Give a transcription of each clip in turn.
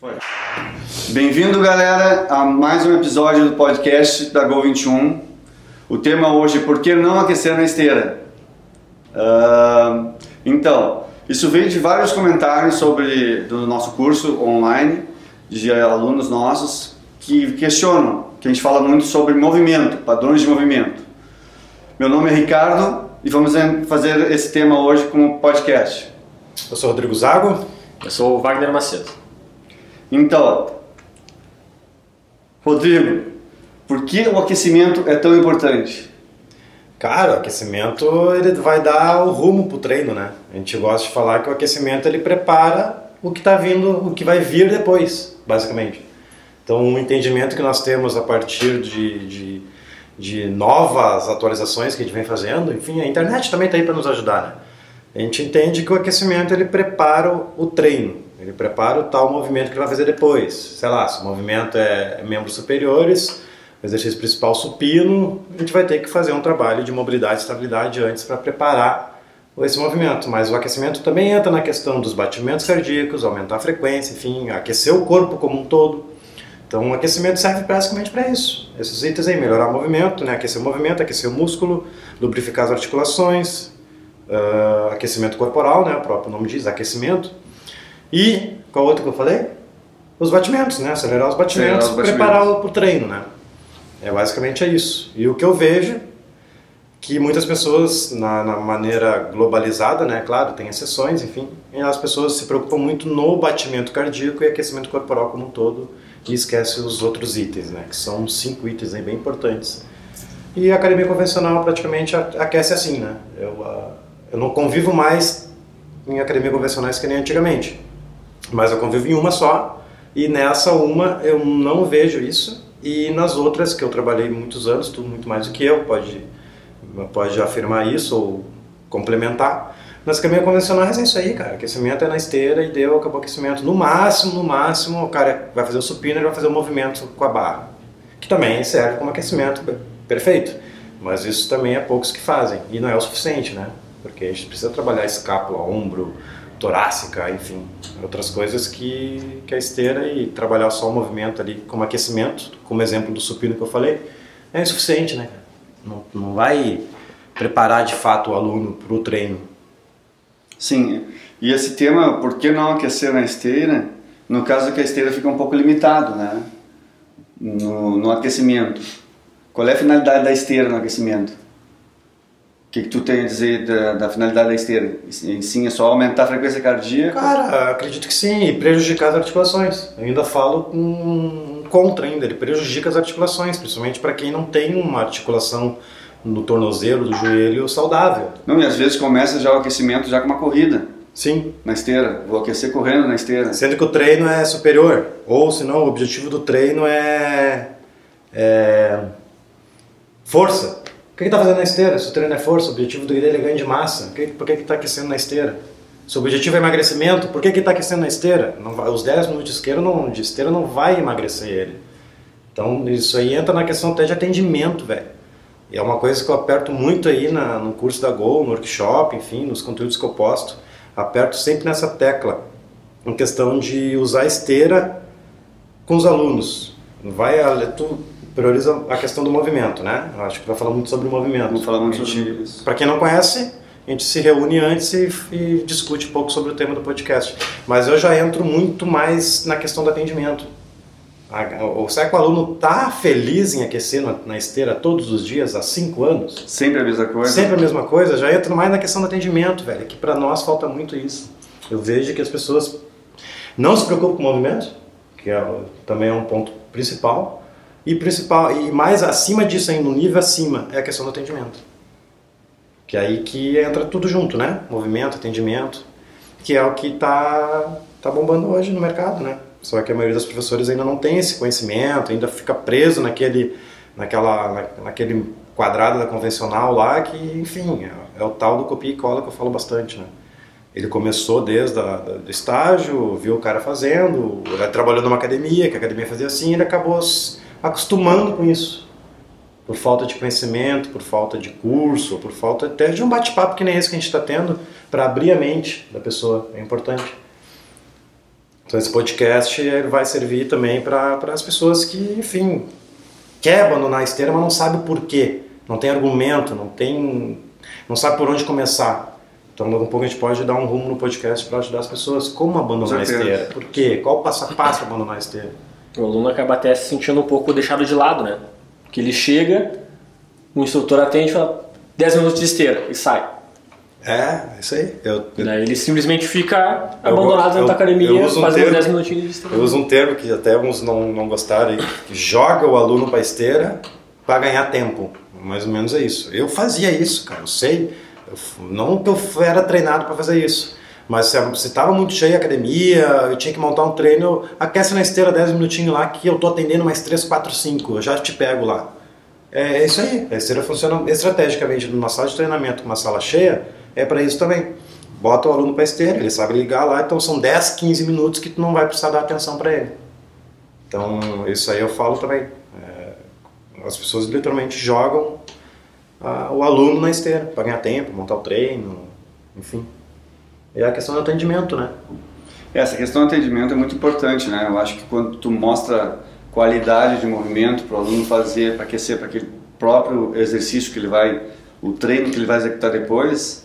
Foi. Bem-vindo, galera, a mais um episódio do podcast da Gol 21. O tema hoje é por que não aquecer na esteira? Uh, então, isso veio de vários comentários sobre do nosso curso online, de alunos nossos que questionam, que a gente fala muito sobre movimento, padrões de movimento. Meu nome é Ricardo e vamos fazer esse tema hoje como podcast. Eu sou Rodrigo Zago. Eu sou o Wagner Macedo. Então, Rodrigo, por que o aquecimento é tão importante? Cara, o aquecimento ele vai dar o rumo pro treino, né? A gente gosta de falar que o aquecimento ele prepara o que está vindo, o que vai vir depois, basicamente. Então, o um entendimento que nós temos a partir de, de, de, novas atualizações que a gente vem fazendo, enfim, a internet também está aí para nos ajudar, né? A gente entende que o aquecimento ele prepara o treino, ele prepara o tal movimento que ele vai fazer depois. Sei lá, se o movimento é membros superiores, o exercício principal supino, a gente vai ter que fazer um trabalho de mobilidade e estabilidade antes para preparar esse movimento. Mas o aquecimento também entra na questão dos batimentos cardíacos, aumentar a frequência, enfim, aquecer o corpo como um todo. Então, o aquecimento serve basicamente para isso. Esses itens aí, melhorar o movimento, né? aquecer o movimento, aquecer o músculo, lubrificar as articulações, uh, aquecimento corporal, né? o próprio nome diz, aquecimento e qual outro que eu falei? Os batimentos, né? Acelerar os batimentos, Acelerar os preparar o treino, né? É basicamente é isso. E o que eu vejo que muitas pessoas na, na, maneira globalizada, né, claro, tem exceções, enfim, as pessoas se preocupam muito no batimento cardíaco e aquecimento corporal como um todo e esquece os outros itens, né, que são cinco itens aí bem importantes. E a academia convencional praticamente aquece assim, né? Eu, ah, eu não convivo mais em academia convencionais que nem antigamente mas eu convivo em uma só e nessa uma eu não vejo isso e nas outras que eu trabalhei muitos anos, tudo muito mais do que eu, pode pode afirmar isso ou complementar. Nas caminhas convencionais é isso aí, cara. Aquecimento é na esteira e deu, acabou o aquecimento. No máximo, no máximo, o cara vai fazer o supino e vai fazer o movimento com a barra. Que também serve como aquecimento perfeito. Mas isso também é poucos que fazem. E não é o suficiente, né? Porque a gente precisa trabalhar escápula, ombro, torácica, enfim, outras coisas que, que a esteira e trabalhar só o movimento ali como aquecimento, como exemplo do supino que eu falei, é insuficiente, né? Não, não vai preparar de fato o aluno para o treino. Sim, e esse tema, por que não aquecer na esteira? No caso que a esteira fica um pouco limitado, né? No, no aquecimento. Qual é a finalidade da esteira no aquecimento? O que, que tu tem a dizer da, da, finalidade da esteira? Em sim, é só aumentar a frequência cardíaca? Cara, acredito que sim, e prejudicar as articulações. Eu ainda falo com contra ainda, ele prejudica as articulações, principalmente para quem não tem uma articulação no tornozelo, do joelho saudável. Não, e às vezes começa já o aquecimento já com uma corrida. Sim. Na esteira, vou aquecer correndo na esteira. Sendo que o treino é superior, ou senão o objetivo do treino é, é força. Que está fazendo na esteira? Se o treino é força, o objetivo do dele é ganho de massa. Por que está aquecendo na esteira? Se o objetivo é emagrecimento, por que está aquecendo na esteira? Os 10 minutos de esteira, não, de esteira não vai emagrecer ele. Então isso aí entra na questão até de atendimento, velho. E é uma coisa que eu aperto muito aí na, no curso da Gol, no workshop, enfim, nos conteúdos que eu posto. Aperto sempre nessa tecla, em questão de usar esteira com os alunos. Vai, tu, prioriza a questão do movimento, né? Eu acho que vai falar muito sobre o movimento. Vamos falar muito sobre isso. Para quem não conhece, a gente se reúne antes e, e, discute um pouco sobre o tema do podcast. Mas eu já entro muito mais na questão do atendimento. Ou será que o aluno está feliz em aquecer na, na, esteira todos os dias há cinco anos? Sempre a mesma coisa? Sempre a mesma coisa. Já entro mais na questão do atendimento, velho. Que para nós falta muito isso. Eu vejo que as pessoas não se preocupam com o movimento, que é, também é um ponto principal e principal e mais acima disso ainda, um nível acima, é a questão do atendimento. Que é aí que entra tudo junto, né? Movimento, atendimento, que é o que está tá bombando hoje no mercado, né? Só que a maioria dos professores ainda não tem esse conhecimento, ainda fica preso naquele, naquela, na, naquele quadrado da convencional lá, que, enfim, é, é, o tal do copia e cola que eu falo bastante, né? Ele começou desde a, do estágio, viu o cara fazendo, trabalhou numa academia, que a academia fazia assim, ele acabou acostumando com isso. Por falta de conhecimento, por falta de curso, por falta até de um bate-papo que nem esse que a gente está tendo, para abrir a mente da pessoa, é importante. Então esse podcast ele vai servir também para as pessoas que, enfim, quer abandonar a esteira, mas não sabe por quê. Não tem argumento, não tem, não sabe por onde começar. Então, daqui a pouco a gente pode dar um rumo no podcast para ajudar as pessoas como abandonar a esteira. Por quê? Qual o passo a passo para abandonar a esteira? O aluno acaba até se sentindo um pouco deixado de lado, né? Que ele chega, o instrutor atende e fala 10 minutos de esteira e sai. É, isso aí. Eu, eu, Daí ele simplesmente fica abandonado dentro da academia, um fazendo termo- 10 minutinhos de esteira. Eu uso um termo que até alguns não, não gostaram, que joga o aluno para esteira para ganhar tempo. Mais ou menos é isso. Eu fazia isso, cara, eu sei. Eu não que eu era treinado para fazer isso. Mas se estava muito cheio a academia, eu tinha que montar um treino, aquece na esteira 10 minutinhos lá que eu tô atendendo mais 3, 4, 5, eu já te pego lá. É, é isso aí. A esteira funciona estrategicamente numa sala de treinamento, uma sala cheia, é para isso também. Bota o aluno para esteira, ele sabe ligar lá, então são 10, 15 minutos que tu não vai precisar dar atenção para ele. Então, isso aí eu falo também. É, as pessoas literalmente jogam ah, o aluno na esteira para ganhar tempo, montar o treino, enfim. E a questão do atendimento, né? Essa questão do atendimento é muito importante, né? Eu acho que quando tu mostra qualidade de movimento para o aluno fazer, para aquecer para aquele próprio exercício que ele vai, o treino que ele vai executar depois,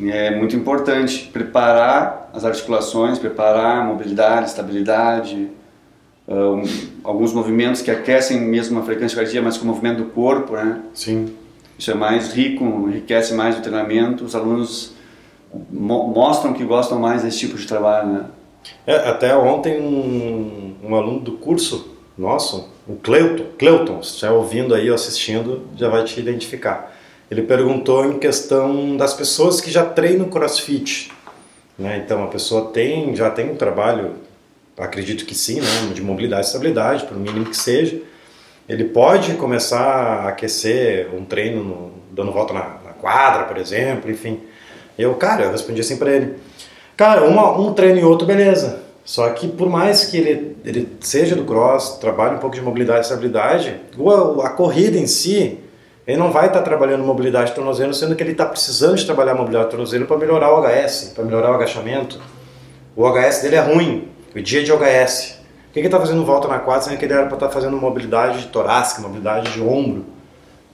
é muito importante preparar as articulações, preparar a mobilidade, estabilidade, ah, alguns movimentos que aquecem mesmo a frequência cardíaca, mas com o movimento do corpo, né? Sim. Isso é mais rico, enriquece mais o treinamento. Os alunos mo mostram que gostam mais desse tipo de trabalho, né? É, até ontem um, um aluno do curso nosso, o Cleuton, Cleuton, se estiver ouvindo aí ou assistindo, já vai te identificar. Ele perguntou em questão das pessoas que já treinam crossfit. Né? Então a pessoa tem, já tem um trabalho, acredito que sim, né? de mobilidade e estabilidade, por mínimo que seja. Ele pode começar a aquecer um treino no, dando volta na, na quadra, por exemplo, enfim. Eu, cara, eu respondi assim para ele: Cara, uma, um treino e outro, beleza. Só que por mais que ele, ele seja do cross, trabalhe um pouco de mobilidade e estabilidade, o- a corrida em si, ele não vai estar trabalhando mobilidade de tornozelo, sendo que ele está precisando de trabalhar mobilidade de tornozelo para melhorar o HS, para melhorar o agachamento. O HS dele é ruim, o dia de OHS. Por que ele está fazendo volta na quadra, sendo que ele era para estar fazendo mobilidade torácica, mobilidade de ombro?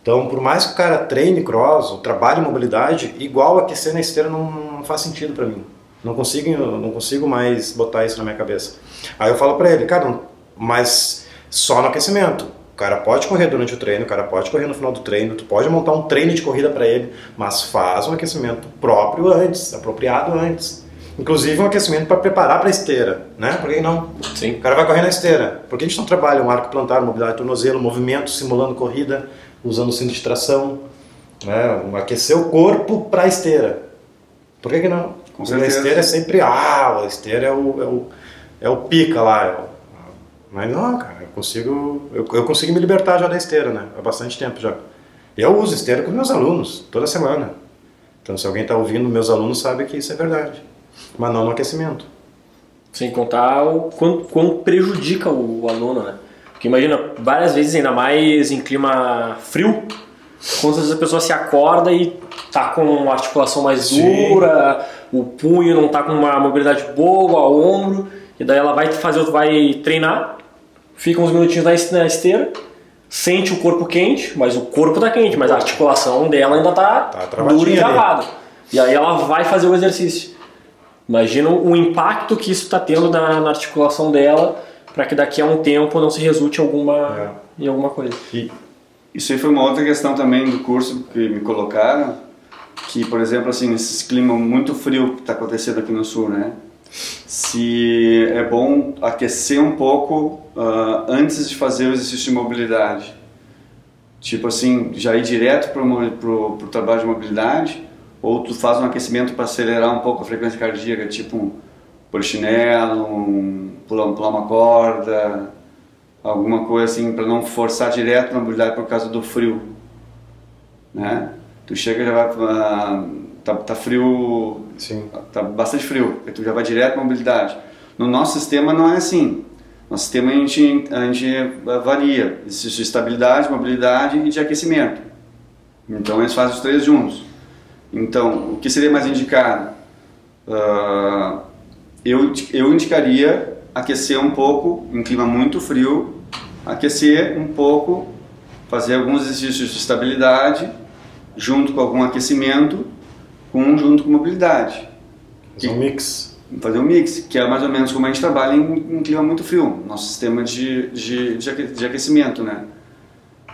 Então, por mais que o cara treine cross, ou trabalhe mobilidade, igual aquecer na esteira não, não faz sentido para mim. Não consigo, não consigo mais botar isso na minha cabeça. Aí eu falo para ele, cara, mas só no aquecimento. O cara pode correr durante o treino, o cara pode correr no final do treino, tu pode montar um treino de corrida para ele, mas faz um aquecimento próprio antes, apropriado antes. Inclusive um aquecimento para preparar para a esteira, né? Por que não? Sim. O cara vai correr na esteira. Por que a gente não trabalha um arco plantar, mobilidade de tornozelo, movimento simulando corrida, usando cinto de tração, né? Aquecer o corpo para a esteira. Por que, que não? Com Porque a certeza. esteira é sempre, ah, a esteira é o, é o, é o pica lá. é o- mas não, cara, eu consigo, eu, eu consigo me libertar já da esteira, né? Há bastante tempo já. Eu uso esteira com meus alunos, toda semana. Então, se alguém está ouvindo, meus alunos sabem que isso é verdade. Mas não no aquecimento. Sem contar o quanto, quanto prejudica o, o aluno, né? Porque imagina, várias vezes, ainda mais em clima frio, quantas vezes a pessoa se acorda e tá com uma articulação mais Sim. dura, o punho não tá com uma mobilidade boa, o ombro, e daí ela vai fazer, vai treinar, fica uns minutinhos na es- na esteira, sente o corpo quente, mas o corpo tá quente, mas a articulação dela ainda tá, Tá dura e travada. E aí ela vai fazer o exercício. Imagina o impacto que isso está tendo na, na articulação dela para que daqui a um tempo não se resulte alguma, em alguma coisa. E, Isso aí foi uma outra questão também do curso que me colocaram, que, por exemplo, assim, nesses clima muito frio que está acontecendo aqui no sul, né? Se é bom aquecer um pouco ah, antes de fazer o exercício de mobilidade. Tipo assim, já ir direto para o trabalho de mobilidade, ou tu faz um aquecimento para acelerar um pouco a frequência cardíaca, tipo um polichinelo, um, pular, pular uma corda, alguma coisa assim para não forçar direto na mobilidade por causa do frio, né? Tu chega e já vai ah, tá, tá frio, sim. tá bastante frio, aí tu já vai direto na mobilidade. No nosso sistema não é assim. No nosso sistema a gente a gente varia, existe de estabilidade, mobilidade e de aquecimento. Então eles fazem os três juntos. Então o que seria mais indicado? Ah, eu, eu indicaria aquecer um pouco em clima muito frio, aquecer um pouco, fazer alguns exercícios de estabilidade, junto com algum aquecimento, com junto com mobilidade. Fazer um mix. Fazer um mix, que é mais ou menos como a gente trabalha em, em clima muito frio, nosso sistema de, de, de aque- de aquecimento, né?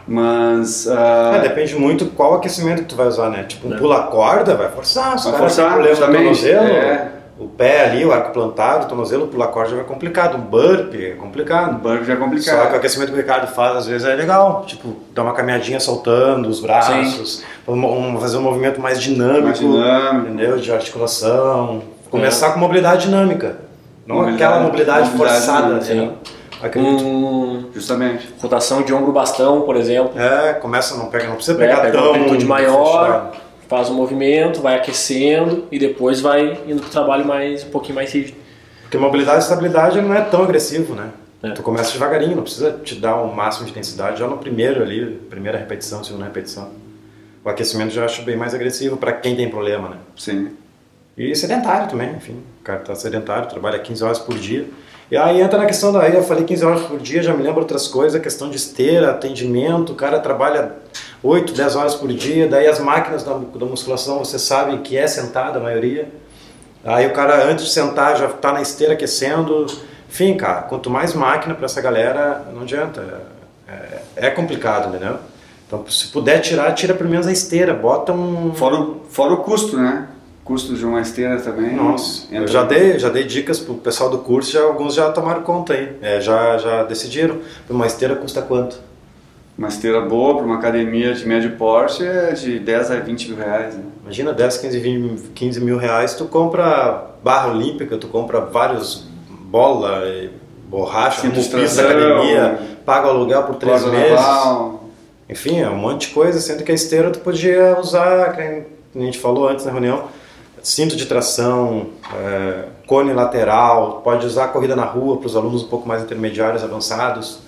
Mas. ah, É, depende muito qual aquecimento que tu vai usar, né? Tipo, um É. pula-corda vai forçar, se Vai forçar, problema no justamente, tornozelo, é. O pé ali, o arco plantado, o tornozelo, o pula-corda já vai complicado, um burp é complicado. banco já é Só que o complicado. aquecimento que o Ricardo faz às vezes é legal, tipo, dar uma caminhadinha soltando os braços, um- um- fazer um movimento mais dinâmico, Mais dinâmico. entendeu? De articulação. Começar com mobilidade dinâmica, não Mobilidade- aquela mobilidade, mobilidade forçada, dinâmica, entendeu? Acredito. Um, Justamente. rotação de ombro bastão, por exemplo. É, começa, não pega, não precisa É, pegar pega tão uma amplitude maior, fechado. Faz um movimento, vai aquecendo e depois vai indo pro trabalho mais um pouquinho mais rígido. Porque mobilidade e estabilidade não é tão agressivo, né? É. Tu começa devagarinho, não precisa te dar o máximo de intensidade já no primeiro ali, primeira repetição, segunda repetição. O aquecimento já acho bem mais agressivo para quem tem problema, né? Sim. E sedentário também, enfim. O cara tá sedentário, trabalha 15 horas por dia. E aí entra na questão daí, eu falei 15 horas por dia, já me lembro outras coisas, a questão de esteira, atendimento, o cara trabalha 8, 10 horas por dia, daí as máquinas da, da musculação, você sabe que é sentada a maioria. Aí o cara antes de sentar já tá na esteira aquecendo. Enfim, cara, quanto mais máquina para essa galera, não adianta. É, é complicado, entendeu? Então, se puder tirar, tira pelo menos a esteira, bota um Fora o, fora o custo, né? Custo de uma esteira também. nossa, eu entra- já dei, já dei dicas pro pessoal do curso, já, alguns já tomaram conta aí. É, já, já decidiram. Uma esteira custa quanto? Uma esteira boa para uma academia de médio porte é de 10 a 20 mil reais. Né? Imagina 10, 15, 20, 15 mil reais, tu compra barra olímpica, tu compra vários bola, borracha, pista academia, paga o aluguel por três meses. naval. Enfim, é um monte de coisa, sendo que a esteira tu podia usar, que a gente falou antes na reunião, cinto de tração, é, cone lateral, pode usar corrida na rua para os alunos um pouco mais intermediários, avançados.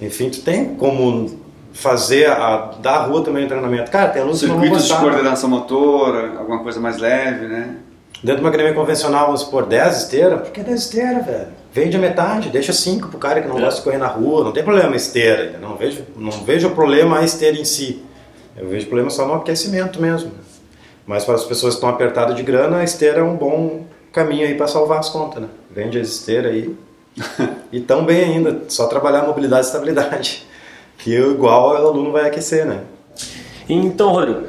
Enfim, tu tem como fazer, a, dar a rua também o treinamento. Cara, tem alunos que não vão Circuitos de gostar. coordenação motora, alguma coisa mais leve, né? Dentro de uma academia convencional, vamos supor, 10 esteiras, por que 10 esteiras, velho? Vende a metade, deixa 5 pro cara que não É. gosta de correr na rua, não tem problema a esteira, não vejo, não vejo o problema a esteira em si. Eu vejo problema só no aquecimento mesmo. Mas para as pessoas que estão apertadas de grana, a esteira é um bom caminho aí para salvar as contas, né? Vende as esteiras aí e tão bem ainda, só trabalhar mobilidade e estabilidade, que igual o aluno vai aquecer, né? Então, Rodrigo,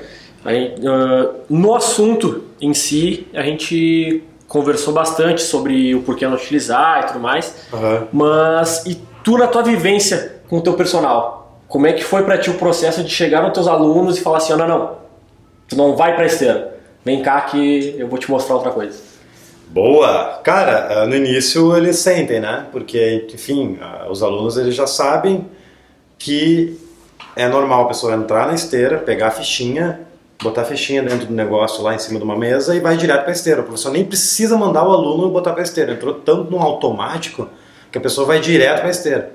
a gente, ah, no assunto em si, a gente conversou bastante sobre o porquê não utilizar e tudo mais, Aham. mas e tu na tua vivência com o teu personal, como é que foi para ti o processo de chegar nos teus alunos e falar assim, "Ah, não, não, tu não vai pra esteira, vem cá que eu vou te mostrar outra coisa. Boa! Cara, eh, no início eles sentem, né? Porque, enfim, ah, os alunos eles já sabem que é normal a pessoa entrar na esteira, pegar a fichinha, botar a fichinha dentro do negócio lá em cima de uma mesa e vai direto para a esteira. O professor nem precisa mandar o aluno botar para a esteira. Entrou tanto no automático que a pessoa vai direto para a esteira.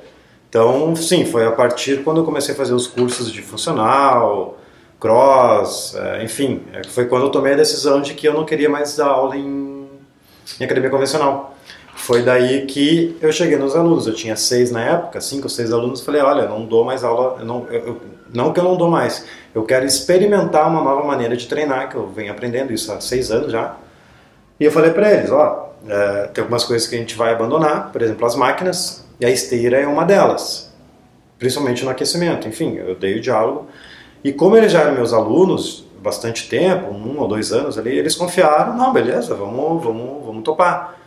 Então, sim, foi a partir quando eu comecei a fazer os cursos de funcional, cross, eh, enfim, eh, foi quando eu tomei a decisão de que eu não queria mais dar aula em, em academia convencional. Foi daí que eu cheguei nos alunos. Eu tinha seis na época, cinco ou seis alunos. Falei, olha, eu não dou mais aula, eu não, eu- não que eu não dou mais, eu quero experimentar uma nova maneira de treinar, que eu venho aprendendo isso há seis anos já. E eu falei para eles, ó, é, tem algumas coisas que a gente vai abandonar, por exemplo, as máquinas, e a esteira é uma delas, principalmente no aquecimento. Enfim, eu dei o diálogo. E como eles já eram meus alunos, bastante tempo, um ou dois anos ali, eles confiaram, não, beleza, vamos, vamos, vamos topar.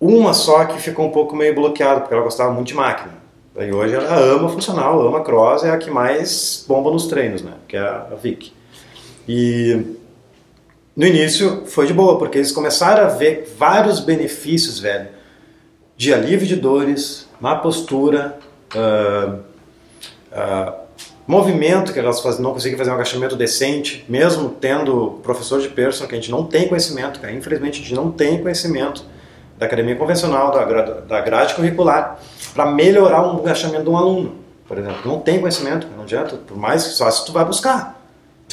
Uma só que ficou um pouco meio bloqueada, porque ela gostava muito de máquina. Daí hoje ela ama funcional, ama cross, é a que mais bomba nos treinos, né? Que é a Vic. E no início foi de boa, porque eles começaram a ver vários benefícios, velho, de alívio de dores, má postura, ah, ah, movimento, que elas faz- não conseguem fazer um agachamento decente, mesmo tendo professor de personal, que a gente não tem conhecimento, cara. infelizmente a gente não tem conhecimento da academia convencional, da, da grade curricular, para melhorar um agachamento de um aluno, por exemplo. Não tem conhecimento, não adianta, por mais que só se tu vai buscar.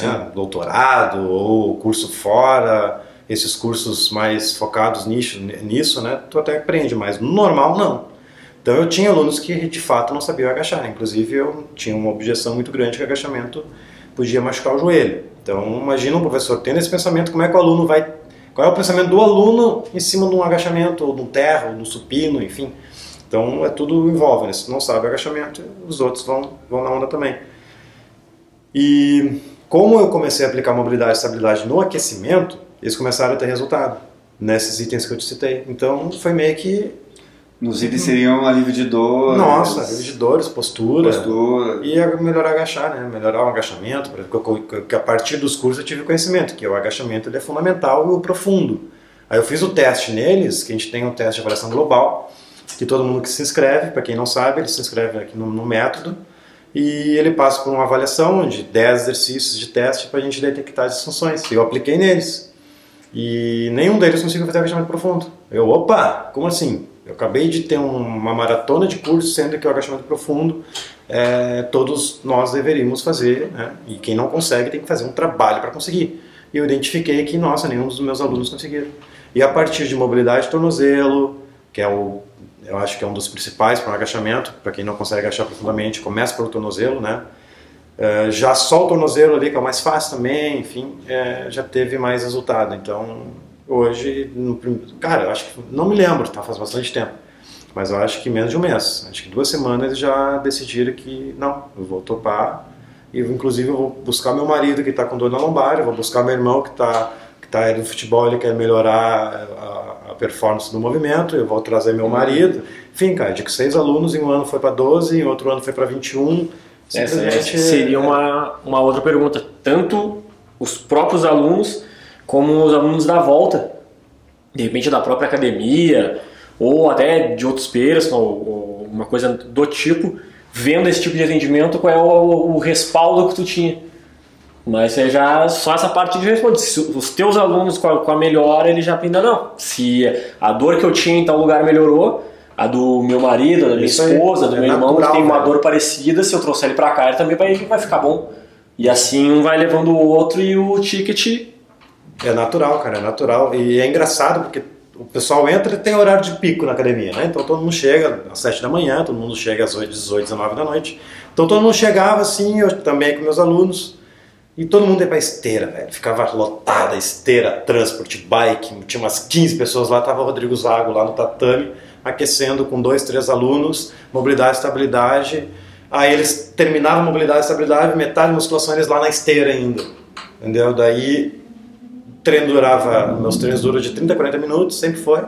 Né? Doutorado ou curso fora, esses cursos mais focados nisso, nisso, né, tu até aprende, mas no normal não. Então eu tinha alunos que de fato não sabiam agachar, inclusive eu tinha uma objeção muito grande que agachamento podia machucar o joelho. Então imagina um professor tendo esse pensamento, como é que o aluno vai, qual é o pensamento do aluno em cima de um agachamento, ou de um terra, ou de um supino, enfim. Então é tudo envolve, né? se não sabe agachamento, os outros vão, vão na onda também. E como eu comecei a aplicar mobilidade e estabilidade no aquecimento, eles começaram a ter resultado nesses itens que eu te citei. Então foi meio que. Nos itens seriam alívio de dor. Nossa, alívio de dores, postura. Postura. E melhorar agachar, né? Melhorar o agachamento. Porque a partir dos cursos eu tive conhecimento que o agachamento ele é fundamental e o profundo. Aí eu fiz o teste neles, que a gente tem um teste de avaliação global, que todo mundo que se inscreve, para quem não sabe, ele se inscreve aqui no, no método e ele passa por uma avaliação de 10 exercícios de teste para a gente detectar as disfunções. Eu apliquei neles. E nenhum deles conseguiu fazer agachamento profundo. Eu, opa, como assim? Eu acabei de ter uma maratona de cursos, sendo que o agachamento profundo é, todos nós deveríamos fazer, né? e quem não consegue tem que fazer um trabalho para conseguir. E eu identifiquei que, nossa, nenhum dos meus alunos conseguiram. E a partir de mobilidade de tornozelo, que é o eu acho que é um dos principais para o agachamento, para quem não consegue agachar profundamente, começa pelo tornozelo, né? É, já só o tornozelo ali, que é o mais fácil também, enfim, é, já teve mais resultado. Então, hoje, no, cara, eu acho que, não me lembro, tá, faz bastante tempo, mas eu acho que menos de um mês, acho que duas semanas já decidiram que, não, eu vou topar, e inclusive eu vou buscar meu marido que está com dor na lombar, eu vou buscar meu irmão que está que tá no futebol, ele quer melhorar a, a, performance do movimento, eu vou trazer meu marido. Enfim, cara, de que seis alunos, em um ano foi para 12, em outro ano foi para 21. Essa, essa seria uma, uma outra pergunta. Tanto os próprios alunos como os alunos da volta, de repente da própria academia, ou até de outros peers, ou, ou uma coisa do tipo, vendo esse tipo de atendimento, qual é o, o respaldo que tu tinha. Mas é já só essa parte de responde. Se os teus alunos com a, com a melhora, ele já ainda não. Se a dor que eu tinha em tal lugar melhorou, a do meu marido, da minha Isso esposa, do é meu natural, irmão, que tem uma dor parecida, se eu trouxer ele pra cá, ele também vai, vai ficar bom. E assim um vai levando o outro e o ticket. É natural, cara, é natural. E é engraçado porque o pessoal entra e tem horário de pico na academia, né? Então todo mundo chega às 7 da manhã, todo mundo chega às 8, 18, 19 da noite. Então todo mundo chegava assim, eu também com meus alunos. E todo mundo ia pra esteira, velho. Ficava lotada, esteira, transporte, bike. Tinha umas 15 pessoas lá. Tava o Rodrigo Zago lá no tatame, aquecendo com dois, três alunos. Mobilidade estabilidade. Aí eles terminavam mobilidade estabilidade, metade de musculação eles lá na esteira ainda. Entendeu? Daí treino durava, meus treinos duram de 30 a 40 minutos, sempre foi.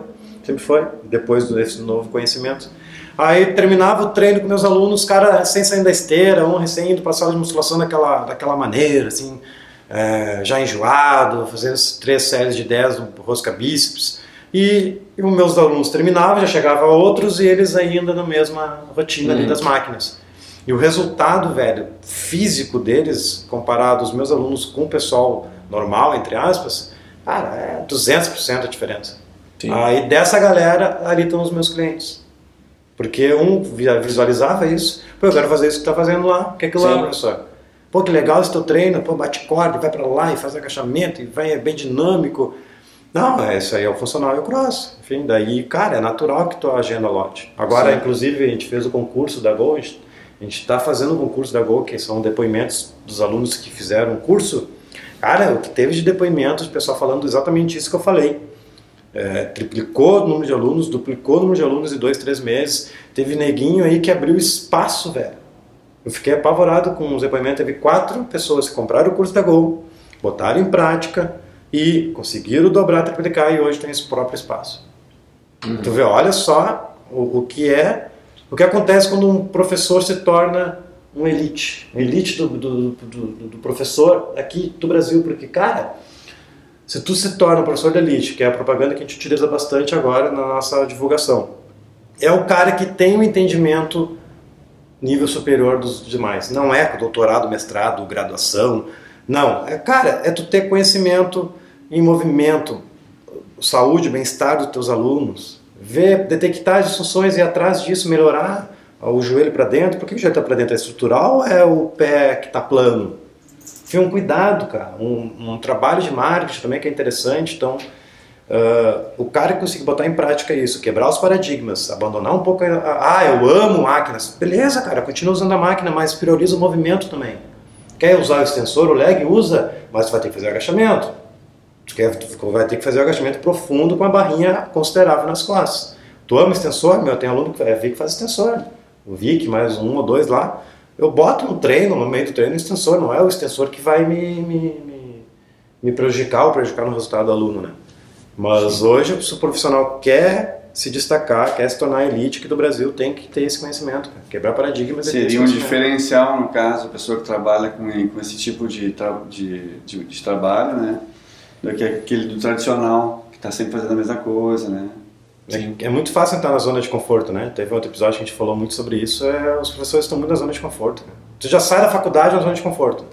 Sempre foi, depois desse novo conhecimento. Aí terminava o treino com meus alunos, cara sem sair da esteira, um recém indo para a sala de musculação daquela, daquela maneira, assim, é, já enjoado, fazendo três séries de 10 do rosca bíceps. E, e os meus alunos terminavam, já chegava outros e eles ainda na mesma rotina uhum. ali das máquinas. E o resultado, velho, físico deles, comparado aos meus alunos com o pessoal normal, entre aspas, cara, é 200% a diferença. Sim. Aí dessa galera, ali estão os meus clientes. Porque um visualizava isso, pô, eu quero fazer isso que está fazendo lá, o que é aquilo lá, professor? Pô, que legal esse teu treino, pô, bate corda, vai para lá e faz agachamento, e vai, é bem dinâmico. Não, é, isso aí é o funcional e o cross. Enfim, daí, cara, é natural que tua agenda lote. Agora, Sim. inclusive, a gente fez o concurso da Gol, a gente está fazendo o concurso da Gol, que são depoimentos dos alunos que fizeram o curso. Cara, o que teve de depoimentos, o pessoal falando exatamente isso que eu falei é, triplicou o número de alunos, duplicou o número de alunos em dois, três meses. Teve neguinho aí que abriu espaço, velho. Eu fiquei apavorado com os depoimentos. Teve quatro pessoas que compraram o curso da Gol, botaram em prática e conseguiram dobrar, triplicar e hoje tem esse próprio espaço. Uhum. Tu vê, olha só o, o que é, o que acontece quando um professor se torna um elite, um elite do, do, do, do professor aqui do Brasil, porque, cara, se tu se torna um professor de elite, que é a propaganda que a gente utiliza bastante agora na nossa divulgação, é o cara que tem um entendimento nível superior dos demais. Não é doutorado, mestrado, graduação. Não. É, cara, é tu ter conhecimento em movimento, saúde, bem-estar dos teus alunos, ver, detectar as disfunções e atrás disso melhorar o joelho para dentro. Por que o joelho está para dentro? É estrutural ou é o pé que está plano? Enfim, um cuidado, cara, um, um trabalho de marketing também que é interessante. Então, uh, o cara que conseguir botar em prática isso, quebrar os paradigmas, abandonar um pouco, a, ah, eu amo máquinas. Beleza, cara, continua usando a máquina, mas prioriza o movimento também. Quer usar o extensor, o leg, usa, mas tu vai ter que fazer agachamento. Tu, quer, vai ter que fazer agachamento profundo com uma barrinha considerável nas costas. Tu ama extensor? Meu, tem aluno que é Vic faz extensor. O Vic, mais um ou dois lá. Eu boto no treino, no meio do treino, o extensor. Não é o extensor que vai me, me, me, me prejudicar ou prejudicar no resultado do aluno, né? Mas hoje, se o profissional quer se destacar, quer se tornar elite aqui do Brasil, tem que ter esse conhecimento, cara. quebrar paradigmas. Seria um diferencial, no caso, a pessoa que trabalha com, com esse tipo de, tra de, de, de trabalho, né? Do que aquele do tradicional, que está sempre fazendo a mesma coisa, né? É, é, muito fácil entrar na zona de conforto, né? Teve outro episódio que a gente falou muito sobre isso. É, os professores estão muito na zona de conforto. Né? Você já sai da faculdade na zona de conforto.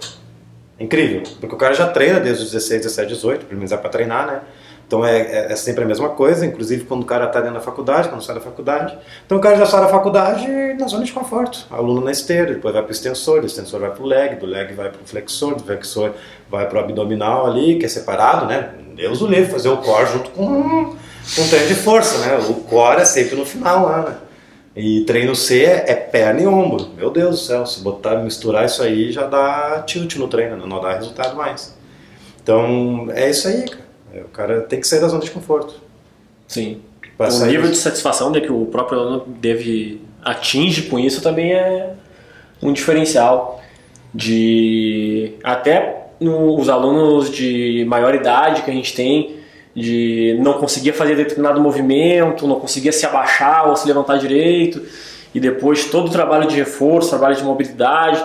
É incrível, porque o cara já treina desde os 16, 17, 18, pelo menos é para treinar, né? Então é, é, é, sempre a mesma coisa, inclusive quando o cara está dentro da faculdade, quando sai da faculdade. Então o cara já sai da faculdade na zona de conforto. Aluno na esteira, depois vai para extensor, do extensor vai para o leg, do leg vai para o flexor, do flexor vai para o abdominal ali, que é separado, né? Deus o livre, fazer o core junto com um treino de força, né? O core é sempre no final lá, né? E treino C é, é perna e ombro. Meu Deus do céu, se botar, misturar isso aí já dá tilt no treino, né? não dá resultado mais. Então, é isso aí, cara. É, o cara tem que sair da zona de conforto. Sim. o nível de satisfação que o próprio aluno deve atinge com isso também é um diferencial de até os alunos de maior idade que a gente tem de não conseguia fazer determinado movimento, não conseguia se abaixar ou se levantar direito, e depois todo o trabalho de reforço, trabalho de mobilidade,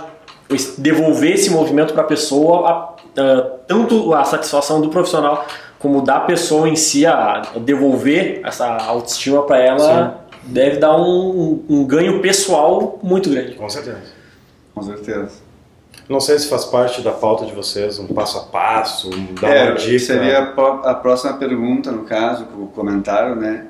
devolver esse movimento para a pessoa, tanto a satisfação do profissional como da pessoa em si, a devolver essa autoestima para ela, Sim. deve dar um, um ganho pessoal muito grande. Com certeza. Com certeza. Não sei se faz parte da pauta de vocês, um passo a passo, um, dar é, uma dica. Seria a, próxima pergunta, no caso, o comentário, né?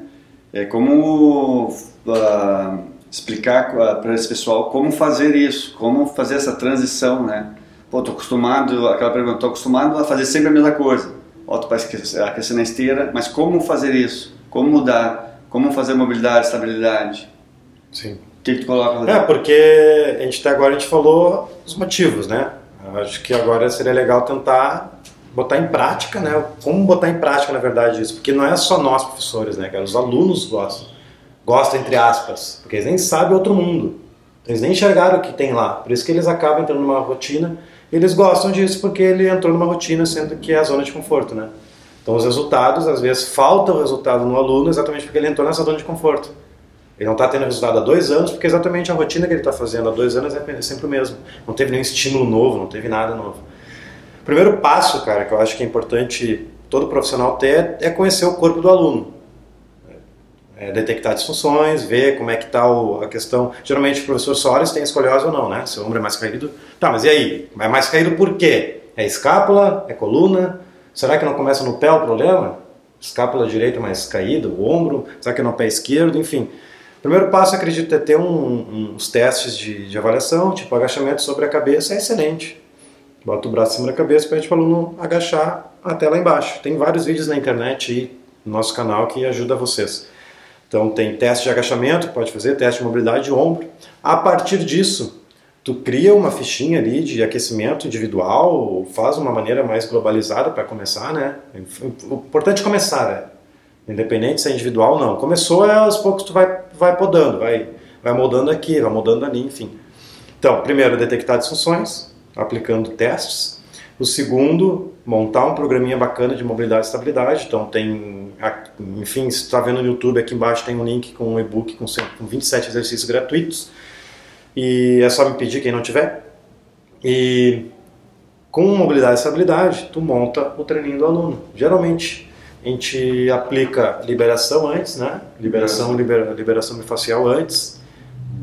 É como uh, explicar para esse pessoal como fazer isso, como fazer essa transição, né? Pô, tô acostumado, aquela pergunta, tô acostumado a fazer sempre a mesma coisa. Ó, tu vai aquecer na esteira, mas como fazer isso? Como mudar? Como fazer mobilidade, estabilidade? Sim. Que, tu coloca? É, porque a gente até agora a gente falou os motivos, né? Acho que agora seria legal tentar botar em prática, né? Como botar em prática, na verdade, isso? Porque não é só nós, professores, né? Os alunos gostam. Gostam, entre aspas, porque eles nem sabem outro mundo. Eles nem enxergaram o que tem lá. Por isso que eles acabam entrando numa rotina. Eles gostam disso porque ele entrou numa rotina, sendo que é a zona de conforto, né? Então, os resultados, às vezes, falta o resultado no aluno exatamente porque ele entrou nessa zona de conforto. Ele não está tendo resultado há dois anos, porque exatamente a rotina que ele está fazendo há dois anos é sempre o mesmo. Não teve nenhum estímulo novo, não teve nada novo. O primeiro passo, cara, que eu acho que é importante todo profissional ter é conhecer o corpo do aluno. É detectar disfunções, ver como é que está a questão. Geralmente o professor Soares tem escoliose ou não, né? Se o ombro é mais caído. Tá, mas e aí? É mais caído por quê? É escápula? É coluna? Será que não começa no pé o problema? Escápula direita mais caída, o ombro? Será que é no pé esquerdo? Enfim, o primeiro passo, acredito, é ter um, uns testes de, de, avaliação, tipo agachamento sobre a cabeça, é excelente. Bota o braço em cima da cabeça para a gente aluno agachar até lá embaixo. Tem vários vídeos na internet e no nosso canal que ajuda vocês. Então tem teste de agachamento pode fazer, teste de mobilidade de ombro. A partir disso, tu cria uma fichinha ali de aquecimento individual, faz uma maneira mais globalizada para começar, né? O importante é começar, né? Independente se é individual ou não. Começou, é aos poucos tu vai, vai podando, vai, vai moldando aqui, vai moldando ali, enfim. Então, primeiro, detectar disfunções, aplicando testes. O segundo, montar um programinha bacana de mobilidade e estabilidade. Então, tem, enfim, se está vendo no YouTube, aqui embaixo tem um link com um e-book com 27 exercícios gratuitos. E é só me pedir quem não tiver. E com mobilidade e estabilidade, tu monta o treininho do aluno. Geralmente, a gente aplica liberação antes, né? Liberação, libera, liberação miofascial antes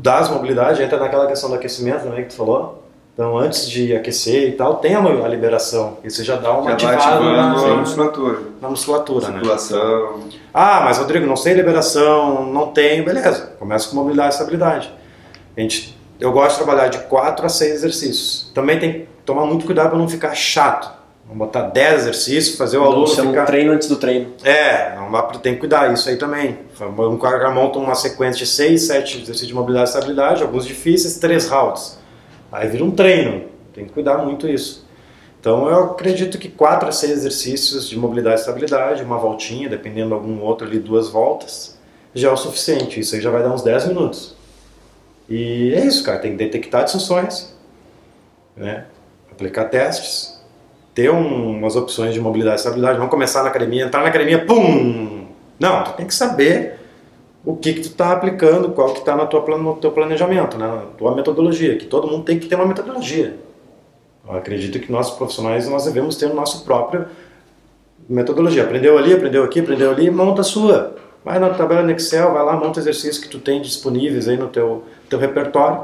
das mobilidades, entra naquela questão do aquecimento também que tu falou. Então, antes de aquecer e tal, tem a, liberação. E você já dá uma já ativada na, na musculatura. Na musculatura, né? Circulação. né? Ah, mas Rodrigo, não sei liberação, não tenho, beleza. Começa com mobilidade e estabilidade. A gente, eu gosto de trabalhar de 4 a 6 exercícios. Também tem tomar muito cuidado para não ficar chato. Vamos botar 10 exercícios, fazer o aluno isso é um ficar... treino antes do treino. É, não dá pra, tem que cuidar, isso aí também. Um cara monta uma sequência de 6, 7 exercícios de mobilidade e estabilidade, alguns difíceis, 3 rounds. Aí vira um treino, tem que cuidar muito isso. Então eu acredito que 4 a 6 exercícios de mobilidade e estabilidade, uma voltinha, dependendo de algum outro ali, duas voltas, já é o suficiente. Isso aí já vai dar uns 10 minutos. E é isso, cara, tem que detectar disfunções, né? aplicar testes, ter um, umas opções de mobilidade e estabilidade. Não começar na academia, entrar na academia, pum! Não, tu tem que saber o que, que tu está aplicando, qual que está no, teu planejamento, né? na tua metodologia, que todo mundo tem que ter uma metodologia. Eu acredito que nós profissionais nós devemos ter o nosso próprio metodologia. Aprendeu ali, aprendeu aqui, aprendeu ali, monta a sua. Vai na tabela no Excel, vai lá, monta exercícios que tu tem disponíveis aí no teu, teu repertório.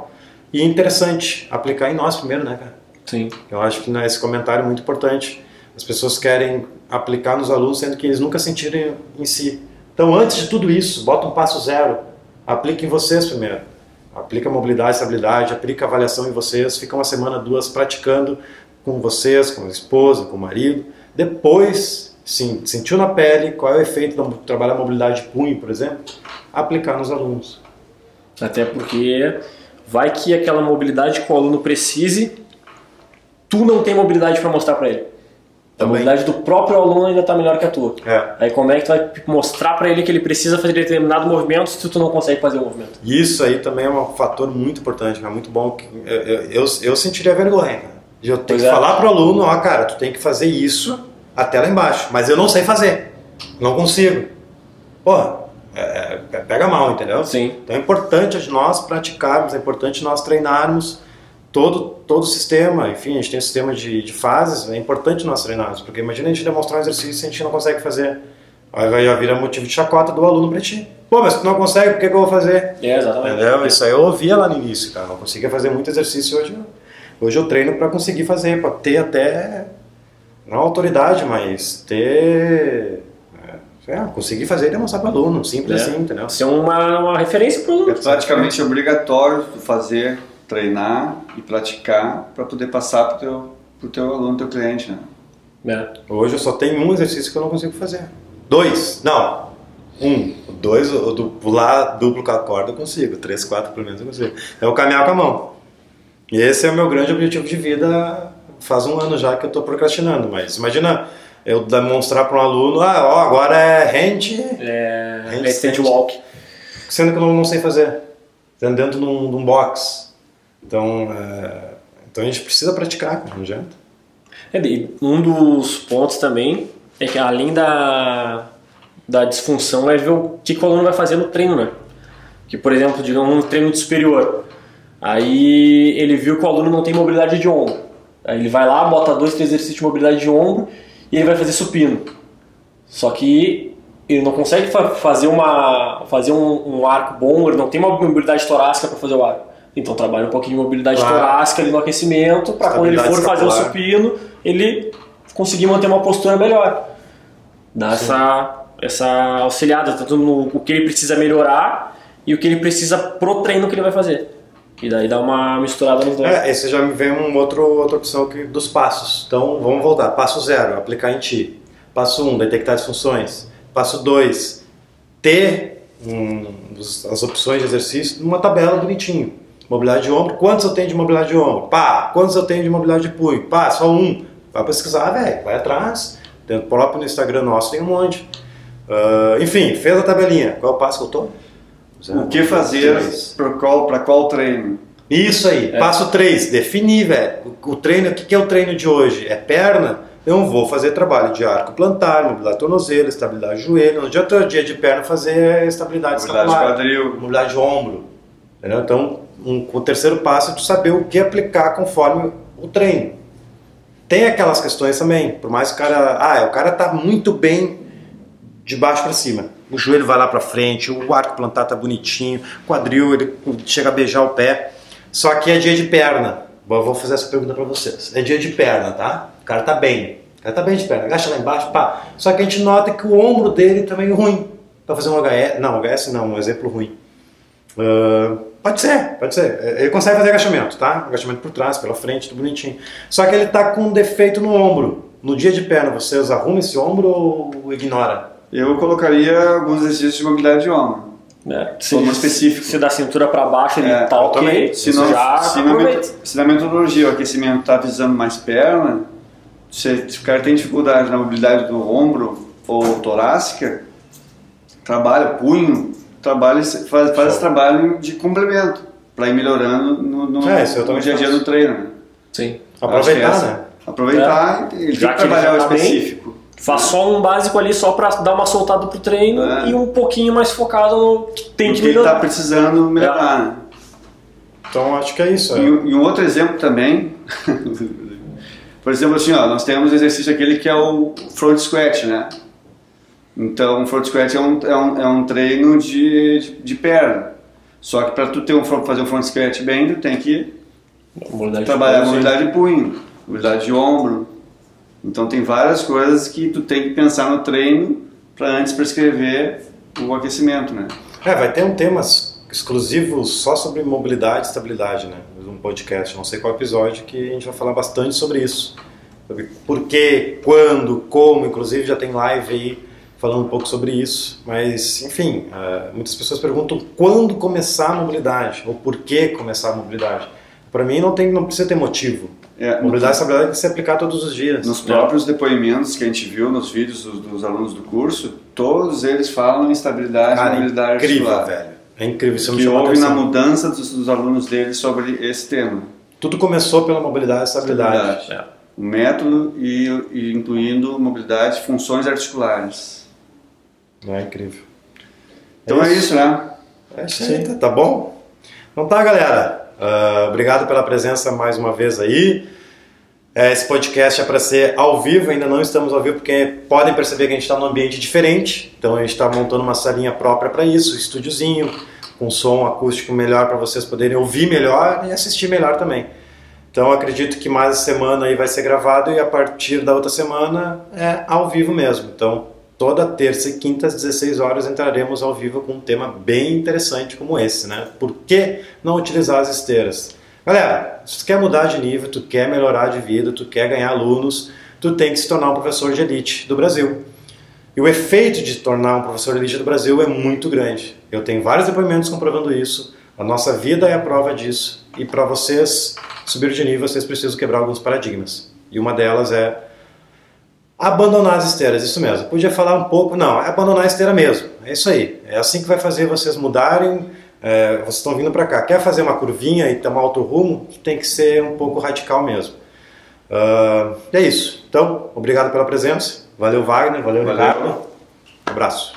E interessante aplicar em nós primeiro, né, cara? Sim. Eu acho que né, esse comentário é muito importante. As pessoas querem aplicar nos alunos, sendo que eles nunca sentiram em si. Então, antes de tudo isso, bota um passo zero. Aplique em vocês primeiro. Aplica mobilidade, estabilidade, aplica avaliação em vocês. Fica uma semana, duas praticando com vocês, com a esposa, com o marido. Depois, sim, sentiu na pele qual é o efeito do trabalhar mobilidade de punho, por exemplo, aplicar nos alunos. Até porque vai que aquela mobilidade que o aluno precise, tu não tem mobilidade para mostrar para ele. A Também. mobilidade do próprio aluno ainda está melhor que a tua. É. Aí como é que tu vai mostrar para ele que ele precisa fazer determinado movimento se tu não consegue fazer o movimento? Isso aí também é um fator muito importante, é muito bom. Eu, eu, eu, sentiria vergonha eu Pois que é. falar pro aluno, ó, cara, tu tem que fazer isso até lá embaixo, mas eu não sei fazer, não consigo. Porra, é, é, pega mal, entendeu? Sim. Então é importante nós praticarmos, é importante nós treinarmos todo, todo o sistema, enfim, a gente tem um sistema de, de fases, é importante nós treinarmos, porque imagina a gente demonstrar um exercício e a gente não consegue fazer. Aí vai- já vira motivo de chacota do aluno pra ti. Pô, mas tu não consegue, por que, que eu vou fazer? É, exatamente. Entendeu? Isso aí eu ouvia lá no início, cara. Não conseguia fazer muito exercício hoje. eu- Hoje eu treino para conseguir fazer, para ter até não autoridade, mas ter é, é, conseguir fazer e demonstrar para aluno, simples É. assim, entendeu? Ser uma, uma referência para o É aluno. praticamente obrigatório tu fazer, treinar e praticar para poder passar pro teu, pro teu aluno, teu cliente, né? É. Hoje eu só tenho um exercício que eu não consigo fazer. Dois, não. Um, o dois, o du- pular duplo com a corda eu consigo, três, quatro pelo menos eu consigo. É o caminhar com a mão. E esse é o meu grande objetivo de vida. Faz um ano já que eu estou procrastinando, mas imagina eu demonstrar para um aluno, ah, ó, agora é hand, É, Handstand. é stand walk. sendo que eu não, não sei fazer, sendo dentro de um, de um box. Então, é, então a gente precisa praticar, não adianta. É, um dos pontos também é que além da, da disfunção é ver o que o aluno vai fazer no treino, né? Que, por exemplo, digamos um treino de superior. Aí ele viu que o aluno não tem mobilidade de ombro. Aí ele vai lá, bota dois, três exercícios de mobilidade de ombro e ele vai fazer supino. Só que ele não consegue fa- fazer, uma, fazer um, um arco bom, ele não tem uma mobilidade torácica para fazer o arco. Então trabalha um pouquinho de mobilidade Claro. torácica ali no aquecimento, para quando ele for fazer o supino, ele conseguir manter uma postura melhor. Dá essa, essa auxiliada, tanto no o que ele precisa melhorar e o que ele precisa pro treino que ele vai fazer. E daí dá uma misturada nos dois. É, esse já me vem um outro, outra opção que, dos passos. Então vamos voltar. Passo zero, aplicar em ti. Passo um, detectar disfunções. Passo dois, ter um, as opções de exercício numa tabela bonitinho. Mobilidade de ombro, quantos eu tenho de mobilidade de ombro? Pá, quantos eu tenho de mobilidade de punho? Pá, só um. Vai pesquisar, velho, vai atrás. Dentro próprio no Instagram nosso tem um monte. Ah, enfim, fez a tabelinha. Qual é o passo que eu tô? O que fazer para qual, pra qual treino? Isso aí, É. passo 3, definir, velho. O, o treino, o que, que é o treino de hoje? É perna? Eu vou fazer trabalho de arco plantar, mobilidade tornozelo, estabilidade de joelho. Não adianta o dia de perna fazer estabilidade, Mobilidade de quadril. mobilidade de ombro. Entendeu? Então, um- o terceiro passo é tu saber o que aplicar conforme o treino. Tem aquelas questões também, por mais que o cara, ah, o cara tá muito bem de baixo para cima. O joelho vai lá para frente, o arco plantar tá bonitinho, quadril ele chega a beijar o pé. Só que é dia de perna. Bom, eu vou fazer essa pergunta para vocês. É dia de perna, tá? O cara tá bem. O cara tá bem de perna. Agacha lá embaixo, pá. Só que a gente nota que o ombro dele também é ruim. Pra fazer um HS, não, HS não, um exemplo ruim. Uh, pode ser, pode ser. É, ele consegue fazer agachamento, tá? Agachamento por trás, pela frente, tudo bonitinho. Só que ele tá com um defeito no ombro. No dia de perna, vocês arrumam esse ombro ou ignora? Eu colocaria alguns exercícios de mobilidade de ombro. É, se, Como específico. se da cintura para baixo ele É, tá ok, também. Se, não, já se, na, se na metodologia o aquecimento está visando mais perna, se, se o cara tem dificuldade na mobilidade do ombro ou torácica, trabalha punho, trabalha, faz, faz esse trabalho de complemento para ir melhorando no, no, É, no dia a dia do treino. né? Sim. Aproveitar, que é né? Aproveitar e ele Já que que trabalhar o já tá bem, específico. Faz só um básico ali só para dar uma soltada pro treino É. e um pouquinho mais focado no que tem o que que ele está melhorar. precisando melhorar. né? Então acho que é isso. E, É. um- e um outro exemplo também, por exemplo, assim, ó, nós temos o exercício aquele que é o front squat, né? Então, o front squat é um, é um, é um treino de, de, de perna. Só que para tu ter um, front- fazer um front squat bem, tu tem que Mobilidade trabalhar de mobilidade de punho, mobilidade de ombro. Então, tem várias coisas que tu tem que pensar no treino para antes prescrever o aquecimento, né? É, vai ter um tema exclusivo só sobre mobilidade e estabilidade, né? Um podcast, não sei qual episódio, que a gente vai falar bastante sobre isso. Sobre por quê, quando, como, inclusive já tem live aí falando um pouco sobre isso. Mas, enfim, eh, muitas pessoas perguntam quando começar a mobilidade, ou por que começar a mobilidade. Para mim não, tem, não precisa ter motivo. É, Mobilidade e estabilidade tem que se aplicar todos os dias. Nos próprios depoimentos que a gente viu nos vídeos dos, dos alunos do curso, todos eles falam em estabilidade e Cara, mobilidade incrível, articular. velho. É incrível, isso Que houve na mudança dos, dos alunos deles sobre esse tema. Tudo começou pela mobilidade e estabilidade. É. O método e, e incluindo mobilidade, funções articulares. É incrível. Então é isso, né? É isso aí, tá, tá bom? Então tá, galera. Ah, obrigado pela presença mais uma vez aí. É, esse podcast é para ser ao vivo, ainda não estamos ao vivo porque podem perceber que a gente está num ambiente diferente. Então a gente está montando uma salinha própria para isso, um estúdiozinho, com som acústico melhor para vocês poderem ouvir melhor e assistir melhor também. Então acredito que mais semana aí vai ser gravado e a partir da outra semana é ao vivo mesmo. Então toda terça e quinta às 16 horas entraremos ao vivo com um tema bem interessante como esse, né? Por que não utilizar as esteiras? Galera, se tu quer mudar de nível, tu quer melhorar de vida, tu quer ganhar alunos, tu tem que se tornar um professor de elite do Brasil. E o efeito de tornar um professor de elite do Brasil é muito grande. Eu tenho vários depoimentos comprovando isso. A nossa vida é a prova disso. E para vocês subir de nível, vocês precisam quebrar alguns paradigmas. E uma delas é abandonar as esteiras, isso mesmo. Podia falar um pouco, não, é abandonar a esteira mesmo. É isso aí. É assim que vai fazer vocês mudarem. É, vocês estão vindo para cá. Quer fazer uma curvinha e tomar outro rumo? Tem que ser um pouco radical mesmo. Ah, é isso. Então, obrigado pela presença. Valeu, Wagner. Valeu, Valeu. Ricardo. Um abraço.